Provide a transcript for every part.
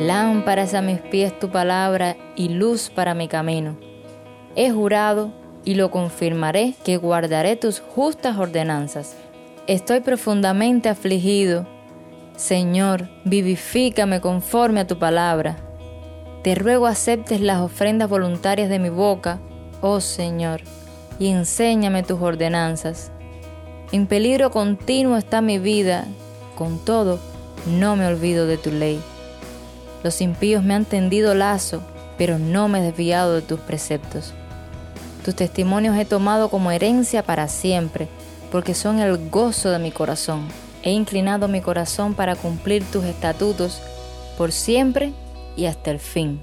Lámparas a mis pies tu palabra y luz para mi camino. He jurado y lo confirmaré que guardaré tus justas ordenanzas. Estoy profundamente afligido. Señor, vivifícame conforme a tu palabra. Te ruego aceptes las ofrendas voluntarias de mi boca, oh Señor, y enséñame tus ordenanzas. En peligro continuo está mi vida, con todo, no me olvido de tu ley. Los impíos me han tendido lazo, pero no me he desviado de tus preceptos. Tus testimonios he tomado como herencia para siempre, porque son el gozo de mi corazón. He inclinado mi corazón para cumplir tus estatutos por siempre y hasta el fin.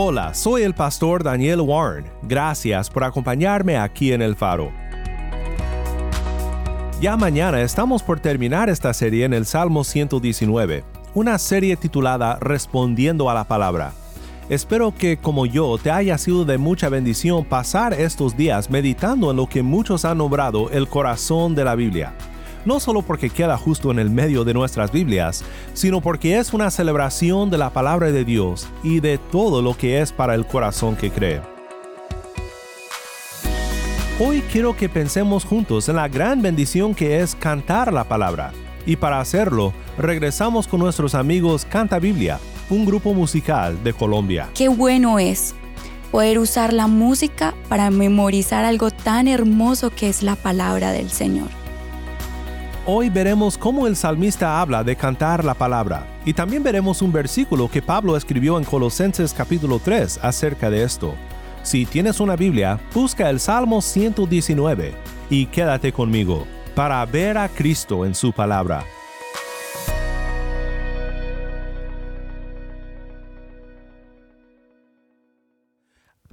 Hola, soy el pastor Daniel Warren. Gracias por acompañarme aquí en El Faro. Ya mañana estamos por terminar esta serie en el Salmo 119, una serie titulada Respondiendo a la Palabra. Espero que como yo te haya sido de mucha bendición pasar estos días meditando en lo que muchos han nombrado el corazón de la Biblia. No solo porque queda justo en el medio de nuestras Biblias, sino porque es una celebración de la palabra de Dios y de todo lo que es para el corazón que cree. Hoy quiero que pensemos juntos en la gran bendición que es cantar la palabra. Y para hacerlo, regresamos con nuestros amigos Canta Biblia, un grupo musical de Colombia. Qué bueno es poder usar la música para memorizar algo tan hermoso que es la palabra del Señor. Hoy veremos cómo el salmista habla de cantar la palabra y también veremos un versículo que Pablo escribió en Colosenses capítulo 3 acerca de esto. Si tienes una Biblia, busca el Salmo 119 y quédate conmigo para ver a Cristo en su palabra.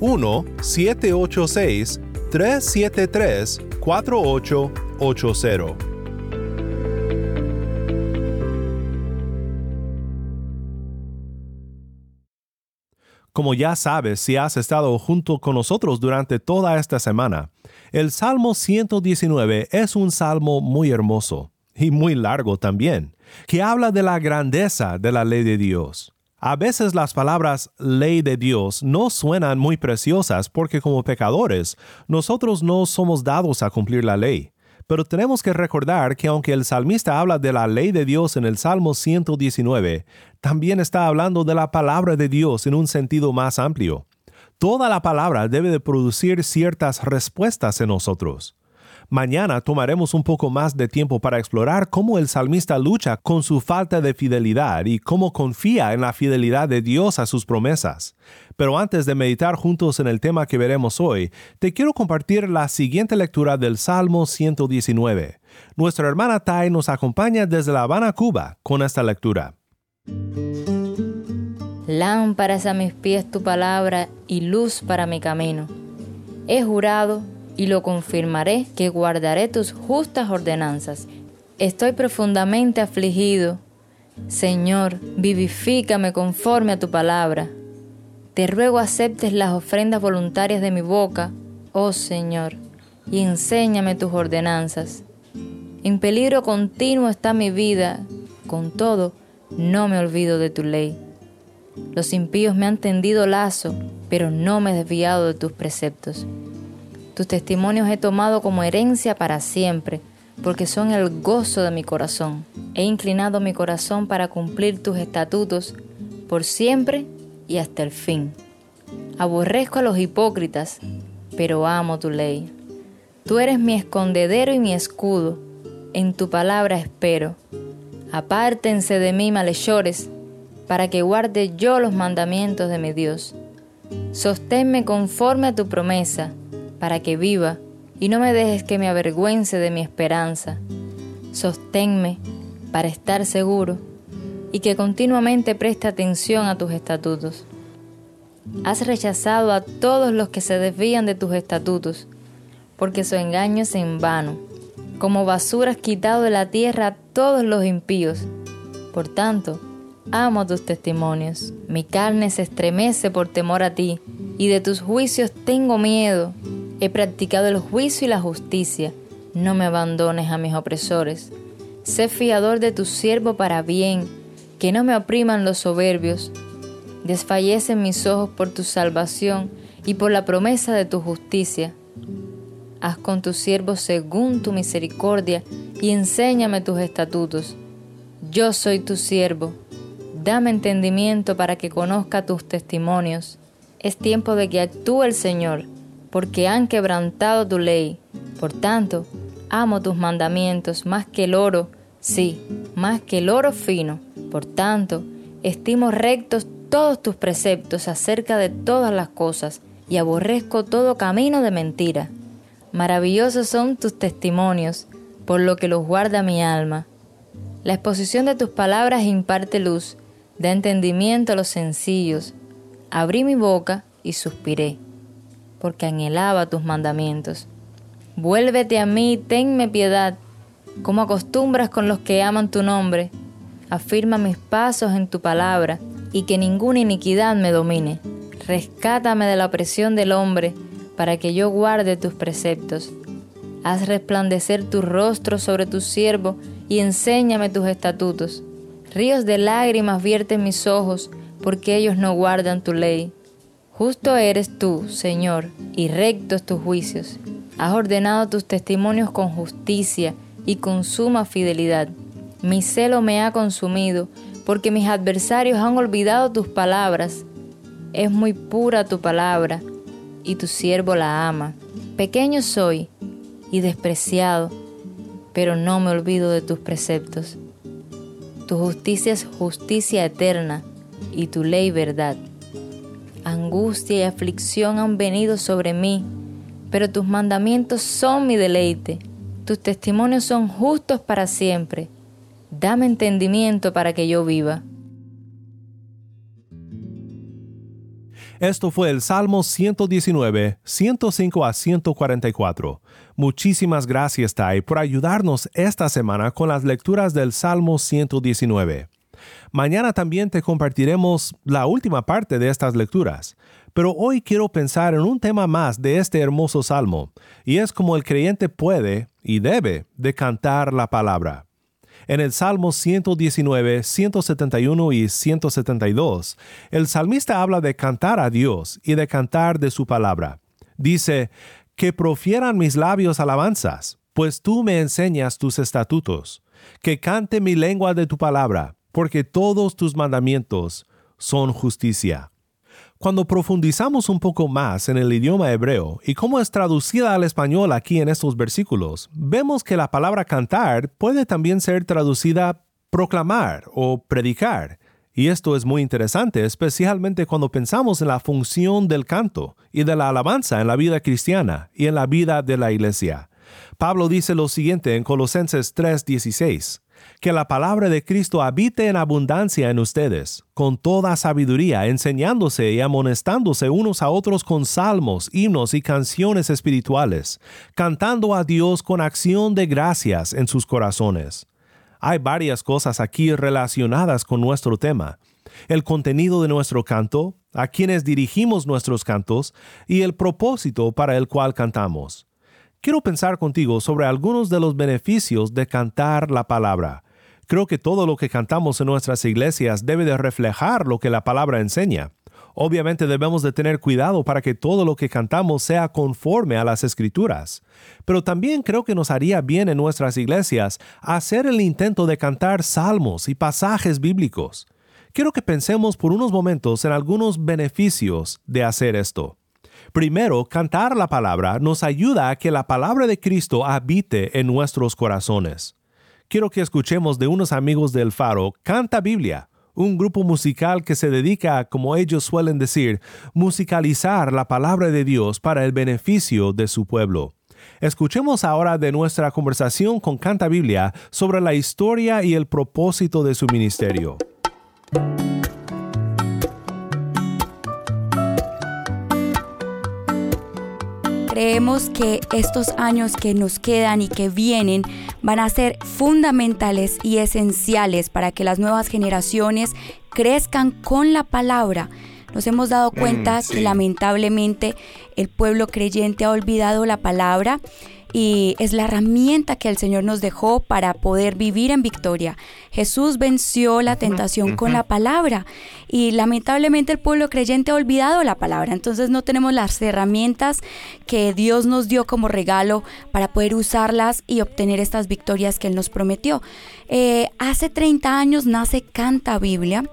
1-786-373-4880. Como ya sabes si has estado junto con nosotros durante toda esta semana, el Salmo 119 es un salmo muy hermoso y muy largo también, que habla de la grandeza de la ley de Dios. A veces las palabras ley de Dios no suenan muy preciosas porque como pecadores nosotros no somos dados a cumplir la ley. Pero tenemos que recordar que aunque el salmista habla de la ley de Dios en el Salmo 119, también está hablando de la palabra de Dios en un sentido más amplio. Toda la palabra debe de producir ciertas respuestas en nosotros. Mañana tomaremos un poco más de tiempo para explorar cómo el salmista lucha con su falta de fidelidad y cómo confía en la fidelidad de Dios a sus promesas. Pero antes de meditar juntos en el tema que veremos hoy, te quiero compartir la siguiente lectura del Salmo 119. Nuestra hermana Tai nos acompaña desde La Habana, Cuba, con esta lectura. Lámparas a mis pies tu palabra y luz para mi camino. He jurado y lo confirmaré que guardaré tus justas ordenanzas. Estoy profundamente afligido. Señor, vivifícame conforme a tu palabra. Te ruego aceptes las ofrendas voluntarias de mi boca, oh Señor, y enséñame tus ordenanzas. En peligro continuo está mi vida, con todo, no me olvido de tu ley. Los impíos me han tendido lazo, pero no me he desviado de tus preceptos. Tus testimonios he tomado como herencia para siempre, porque son el gozo de mi corazón. He inclinado mi corazón para cumplir tus estatutos por siempre y hasta el fin. Aborrezco a los hipócritas, pero amo tu ley. Tú eres mi escondedero y mi escudo. En tu palabra espero. Apártense de mí malhechores, para que guarde yo los mandamientos de mi Dios. Sosténme conforme a tu promesa, para que viva, y no me dejes que me avergüence de mi esperanza. Sosténme para estar seguro, y que continuamente preste atención a tus estatutos. Has rechazado a todos los que se desvían de tus estatutos, porque su engaño es en vano. Como basura has quitado de la tierra a todos los impíos. Por tanto, amo tus testimonios. Mi carne se estremece por temor a ti, y de tus juicios tengo miedo. He practicado el juicio y la justicia. No me abandones a mis opresores. Sé fiador de tu siervo para bien, que no me opriman los soberbios. Desfallecen mis ojos por tu salvación y por la promesa de tu justicia. Haz con tu siervo según tu misericordia y enséñame tus estatutos. Yo soy tu siervo. Dame entendimiento para que conozca tus testimonios. Es tiempo de que actúe el Señor, porque han quebrantado tu ley. Por tanto, amo tus mandamientos más que el oro, sí, más que el oro fino. Por tanto, estimo rectos todos tus preceptos acerca de todas las cosas, y aborrezco todo camino de mentira. Maravillosos son tus testimonios, por lo que los guarda mi alma. La exposición de tus palabras imparte luz, da entendimiento a los sencillos. Abrí mi boca y suspiré, porque anhelaba tus mandamientos. Vuélvete a mí, tenme piedad, como acostumbras con los que aman tu nombre. Afirma mis pasos en tu palabra, y que ninguna iniquidad me domine. Rescátame de la opresión del hombre, para que yo guarde tus preceptos. Haz resplandecer tu rostro sobre tu siervo y enséñame tus estatutos. Ríos de lágrimas vierten mis ojos, porque ellos no guardan tu ley. Justo eres tú, Señor, y rectos tus juicios. Has ordenado tus testimonios con justicia y con suma fidelidad. Mi celo me ha consumido, porque mis adversarios han olvidado tus palabras. Es muy pura tu palabra, y tu siervo la ama. Pequeño soy y despreciado, pero no me olvido de tus preceptos. Tu justicia es justicia eterna y tu ley verdad. Angustia y aflicción han venido sobre mí, pero tus mandamientos son mi deleite. Tus testimonios son justos para siempre. Dame entendimiento para que yo viva. Esto fue el Salmo 119, 105 a 144. Muchísimas gracias, Tai, por ayudarnos esta semana con las lecturas del Salmo 119. Mañana también te compartiremos la última parte de estas lecturas, pero hoy quiero pensar en un tema más de este hermoso salmo, y es como el creyente puede y debe de cantar la palabra. En el Salmo 119, 171 y 172, el salmista habla de cantar a Dios y de cantar de su palabra. Dice, que profieran mis labios alabanzas, pues tú me enseñas tus estatutos. Que cante mi lengua de tu palabra, porque todos tus mandamientos son justicia. Cuando profundizamos un poco más en el idioma hebreo y cómo es traducida al español aquí en estos versículos, vemos que la palabra cantar puede también ser traducida proclamar o predicar. Y esto es muy interesante, especialmente cuando pensamos en la función del canto y de la alabanza en la vida cristiana y en la vida de la iglesia. Pablo dice lo siguiente en Colosenses 3:16 que la palabra de Cristo habite en abundancia en ustedes, con toda sabiduría, enseñándose y amonestándose unos a otros con salmos, himnos y canciones espirituales, cantando a Dios con acción de gracias en sus corazones. Hay varias cosas aquí relacionadas con nuestro tema. El contenido de nuestro canto, a quienes dirigimos nuestros cantos y el propósito para el cual cantamos quiero pensar contigo sobre algunos de los beneficios de cantar la palabra. Creo que todo lo que cantamos en nuestras iglesias debe de reflejar lo que la palabra enseña. Obviamente debemos de tener cuidado para que todo lo que cantamos sea conforme a las escrituras. Pero también creo que nos haría bien en nuestras iglesias hacer el intento de cantar salmos y pasajes bíblicos. Quiero que pensemos por unos momentos en algunos beneficios de hacer esto. Primero, cantar la palabra nos ayuda a que la palabra de Cristo habite en nuestros corazones. Quiero que escuchemos de unos amigos del Faro Canta Biblia, un grupo musical que se dedica, como ellos suelen decir, musicalizar la palabra de Dios para el beneficio de su pueblo. Escuchemos ahora de nuestra conversación con Canta Biblia sobre la historia y el propósito de su ministerio. Creemos que estos años que nos quedan y que vienen van a ser fundamentales y esenciales para que las nuevas generaciones crezcan con la palabra. Nos hemos dado cuenta que lamentablemente el pueblo creyente ha olvidado la palabra y es la herramienta que el Señor nos dejó para poder vivir en victoria. Jesús venció la tentación con la palabra y lamentablemente el pueblo creyente ha olvidado la palabra, entonces no tenemos las herramientas que Dios nos dio como regalo para poder usarlas y obtener estas victorias que Él nos prometió. Eh, hace 30 años nace Canta Biblia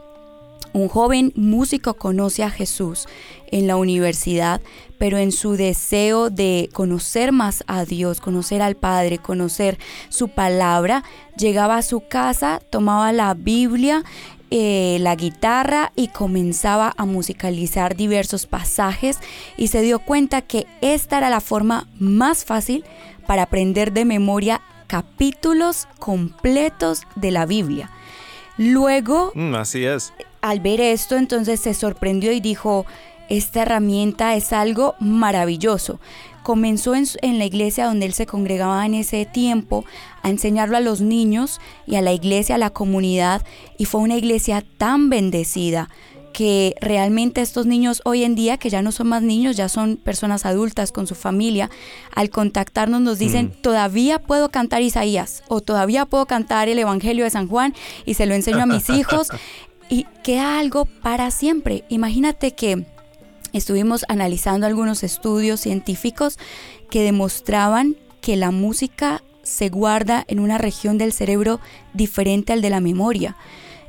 un joven músico conoce a Jesús en la universidad, pero en su deseo de conocer más a Dios, conocer al Padre, conocer su palabra, llegaba a su casa, tomaba la Biblia, eh, la guitarra y comenzaba a musicalizar diversos pasajes y se dio cuenta que esta era la forma más fácil para aprender de memoria capítulos completos de la Biblia. Luego, mm, así es al ver esto, entonces se sorprendió y dijo, esta herramienta es algo maravilloso. Comenzó en, la iglesia donde él se congregaba en ese tiempo a enseñarlo a los niños y a la iglesia, a la comunidad, y fue una iglesia tan bendecida que realmente estos niños hoy en día, que ya no son más niños, ya son personas adultas con su familia, al contactarnos nos dicen, mm. todavía puedo cantar Isaías o todavía puedo cantar el Evangelio de San Juan y se lo enseño a mis hijos y queda algo para siempre. Imagínate que estuvimos analizando algunos estudios científicos que demostraban que la música se guarda en una región del cerebro diferente al de la memoria.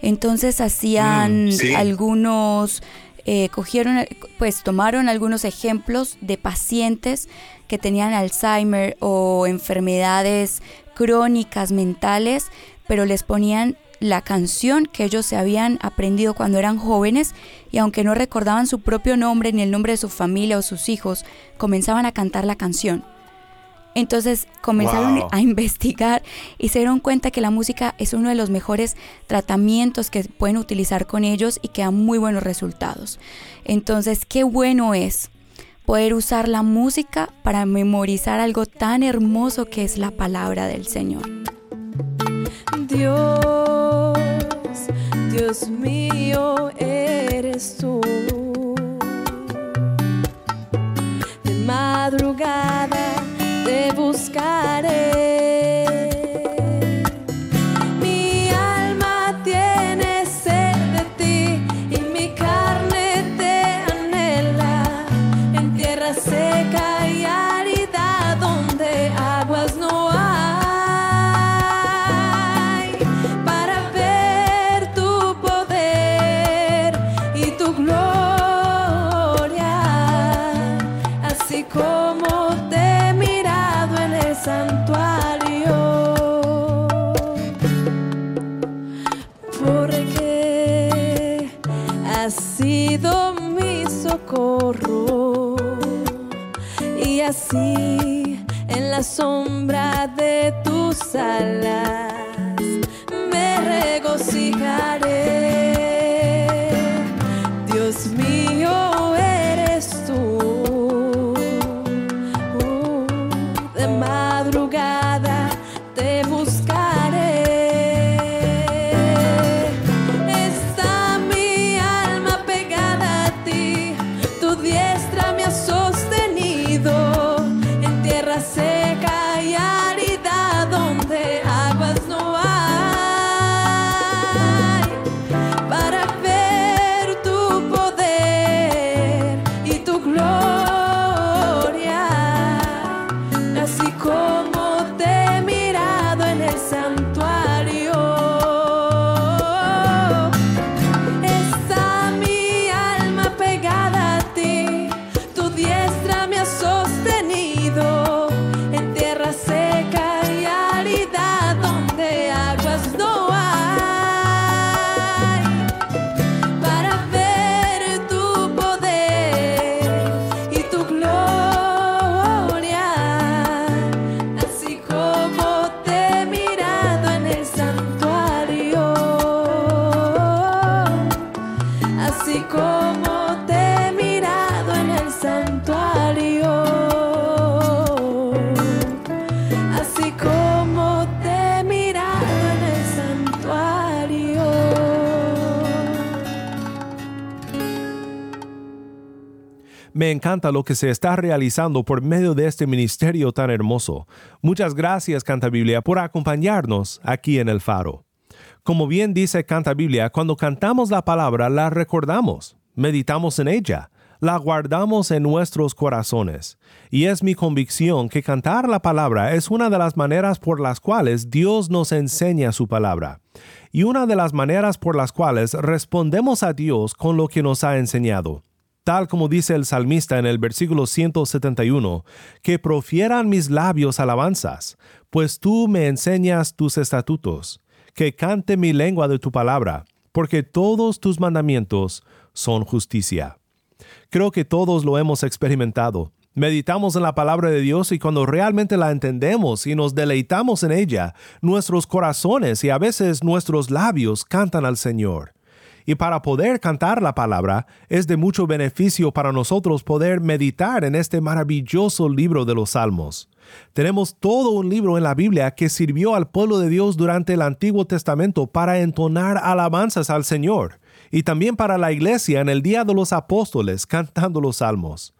Entonces hacían mm, algunos, eh, cogieron, pues tomaron algunos ejemplos de pacientes que tenían Alzheimer o enfermedades crónicas mentales, pero les ponían la canción que ellos se habían aprendido cuando eran jóvenes y aunque no recordaban su propio nombre ni el nombre de su familia o sus hijos, comenzaban a cantar la canción. Entonces comenzaron a investigar y se dieron cuenta que la música es uno de los mejores tratamientos que pueden utilizar con ellos y que dan muy buenos resultados. Entonces, qué bueno es poder usar la música para memorizar algo tan hermoso que es la palabra del Señor. Dios, Dios mío, eres tú. De madrugada te buscaré. Me encanta lo que se está realizando por medio de este ministerio tan hermoso. Muchas gracias, Canta Biblia, por acompañarnos aquí en el faro. Como bien dice Canta Biblia, cuando cantamos la palabra la recordamos, meditamos en ella, la guardamos en nuestros corazones. Y es mi convicción que cantar la palabra es una de las maneras por las cuales Dios nos enseña su palabra. Y una de las maneras por las cuales respondemos a Dios con lo que nos ha enseñado tal como dice el salmista en el versículo 171, que profieran mis labios alabanzas, pues tú me enseñas tus estatutos, que cante mi lengua de tu palabra, porque todos tus mandamientos son justicia. Creo que todos lo hemos experimentado. Meditamos en la palabra de Dios y cuando realmente la entendemos y nos deleitamos en ella, nuestros corazones y a veces nuestros labios cantan al Señor. Y para poder cantar la palabra, es de mucho beneficio para nosotros poder meditar en este maravilloso libro de los Salmos. Tenemos todo un libro en la Biblia que sirvió al pueblo de Dios durante el Antiguo Testamento para entonar alabanzas al Señor, y también para la iglesia en el Día de los Apóstoles cantando los salmos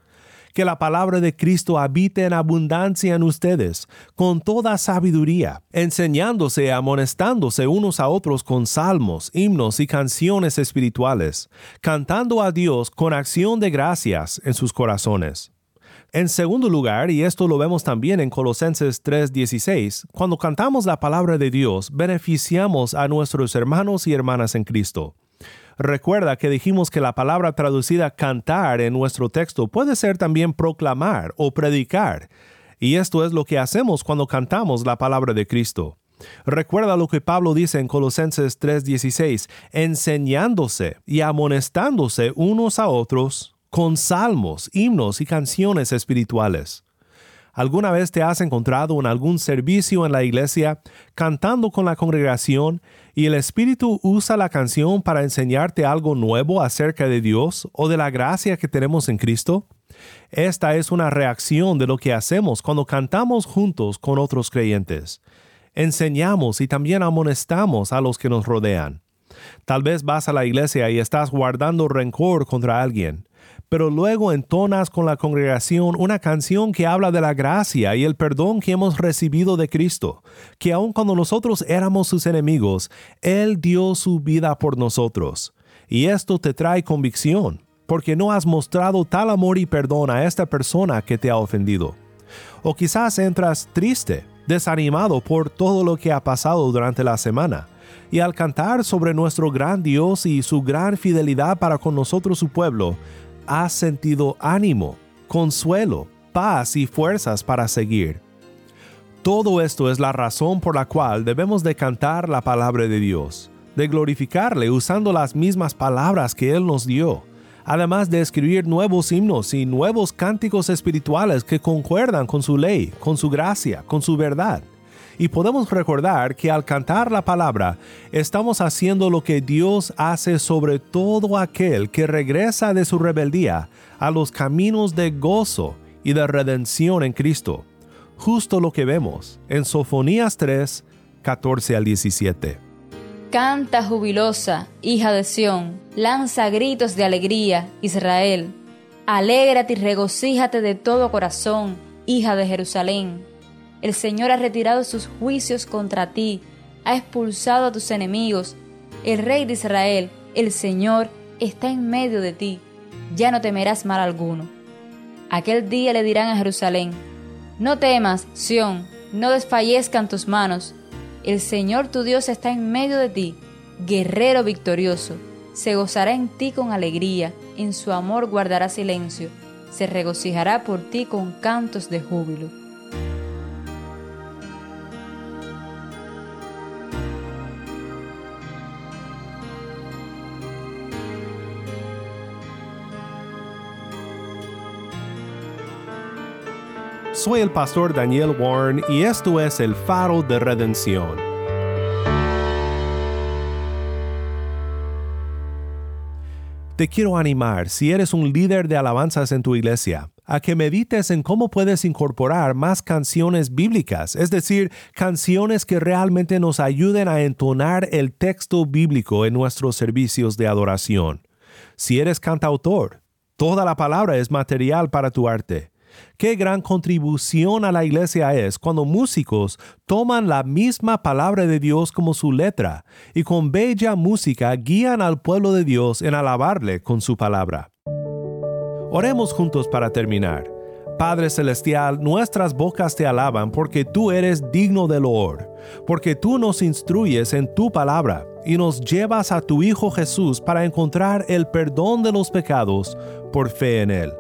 que la palabra de Cristo habite en abundancia en ustedes, con toda sabiduría, enseñándose y amonestándose unos a otros con salmos, himnos y canciones espirituales, cantando a Dios con acción de gracias en sus corazones. En segundo lugar, y esto lo vemos también en Colosenses 3:16, cuando cantamos la palabra de Dios, beneficiamos a nuestros hermanos y hermanas en Cristo. Recuerda que dijimos que la palabra traducida cantar en nuestro texto puede ser también proclamar o predicar, y esto es lo que hacemos cuando cantamos la palabra de Cristo. Recuerda lo que Pablo dice en Colosenses 3:16, enseñándose y amonestándose unos a otros con salmos, himnos y canciones espirituales. ¿Alguna vez te has encontrado en algún servicio en la iglesia cantando con la congregación y el Espíritu usa la canción para enseñarte algo nuevo acerca de Dios o de la gracia que tenemos en Cristo? Esta es una reacción de lo que hacemos cuando cantamos juntos con otros creyentes. Enseñamos y también amonestamos a los que nos rodean. Tal vez vas a la iglesia y estás guardando rencor contra alguien pero luego entonas con la congregación una canción que habla de la gracia y el perdón que hemos recibido de Cristo, que aun cuando nosotros éramos sus enemigos, Él dio su vida por nosotros. Y esto te trae convicción, porque no has mostrado tal amor y perdón a esta persona que te ha ofendido. O quizás entras triste, desanimado por todo lo que ha pasado durante la semana y al cantar sobre nuestro gran Dios y su gran fidelidad para con nosotros su pueblo, has sentido ánimo, consuelo, paz y fuerzas para seguir. Todo esto es la razón por la cual debemos de cantar la palabra de Dios, de glorificarle usando las mismas palabras que Él nos dio, además de escribir nuevos himnos y nuevos cánticos espirituales que concuerdan con su ley, con su gracia, con su verdad y podemos recordar que al cantar la palabra estamos haciendo lo que Dios hace sobre todo aquel que regresa de su rebeldía a los caminos de gozo y de redención en Cristo. Justo lo que vemos en Sofonías 3, 14 al 17. Canta jubilosa, hija de Sión, lanza gritos de alegría, Israel. Alégrate y regocíjate de todo corazón, hija de Jerusalén el Señor ha retirado sus juicios contra ti, ha expulsado a tus enemigos. El Rey de Israel, el Señor, está en medio de ti. Ya no temerás mal alguno. Aquel día le dirán a Jerusalén, No temas, Sión, no desfallezcan tus manos. El Señor tu Dios está en medio de ti, guerrero victorioso. Se gozará en ti con alegría, en su amor guardará silencio, se regocijará por ti con cantos de júbilo. Soy el pastor Daniel Warren y esto es el faro de redención. Te quiero animar, si eres un líder de alabanzas en tu iglesia, a que medites en cómo puedes incorporar más canciones bíblicas, es decir, canciones que realmente nos ayuden a entonar el texto bíblico en nuestros servicios de adoración. Si eres cantautor, Toda la palabra es material para tu arte. Qué gran contribución a la iglesia es cuando músicos toman la misma palabra de Dios como su letra y con bella música guían al pueblo de Dios en alabarle con su palabra. Oremos juntos para terminar. Padre Celestial, nuestras bocas te alaban porque tú eres digno de loor, porque tú nos instruyes en tu palabra y nos llevas a tu Hijo Jesús para encontrar el perdón de los pecados por fe en Él.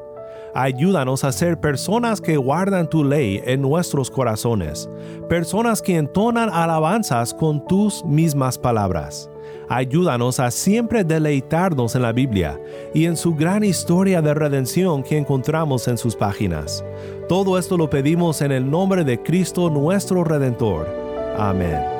Ayúdanos a ser personas que guardan tu ley en nuestros corazones, personas que entonan alabanzas con tus mismas palabras. Ayúdanos a siempre deleitarnos en la Biblia y en su gran historia de redención que encontramos en sus páginas. Todo esto lo pedimos en el nombre de Cristo nuestro Redentor. Amén.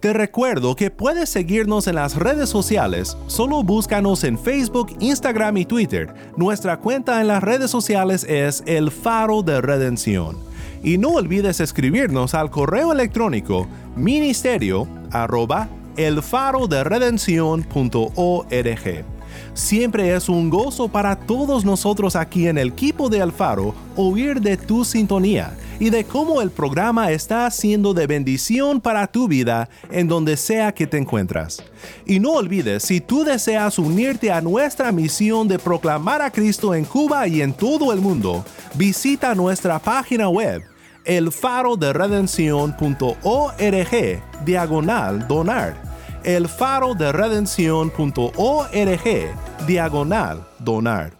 Te recuerdo que puedes seguirnos en las redes sociales. Solo búscanos en Facebook, Instagram y Twitter. Nuestra cuenta en las redes sociales es El Faro de Redención. Y no olvides escribirnos al correo electrónico ministerio arroba elfaroderedención.org. Siempre es un gozo para todos nosotros aquí en el equipo de Alfaro oír de tu sintonía y de cómo el programa está siendo de bendición para tu vida en donde sea que te encuentras. Y no olvides, si tú deseas unirte a nuestra misión de proclamar a Cristo en Cuba y en todo el mundo, visita nuestra página web elfaroderedención.org diagonal donar elfaroderedención.org diagonal donar.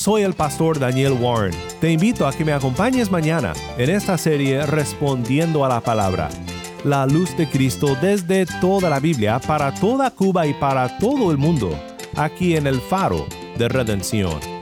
Soy el pastor Daniel Warren. Te invito a que me acompañes mañana en esta serie Respondiendo a la Palabra. La luz de Cristo desde toda la Biblia para toda Cuba y para todo el mundo, aquí en el faro de redención.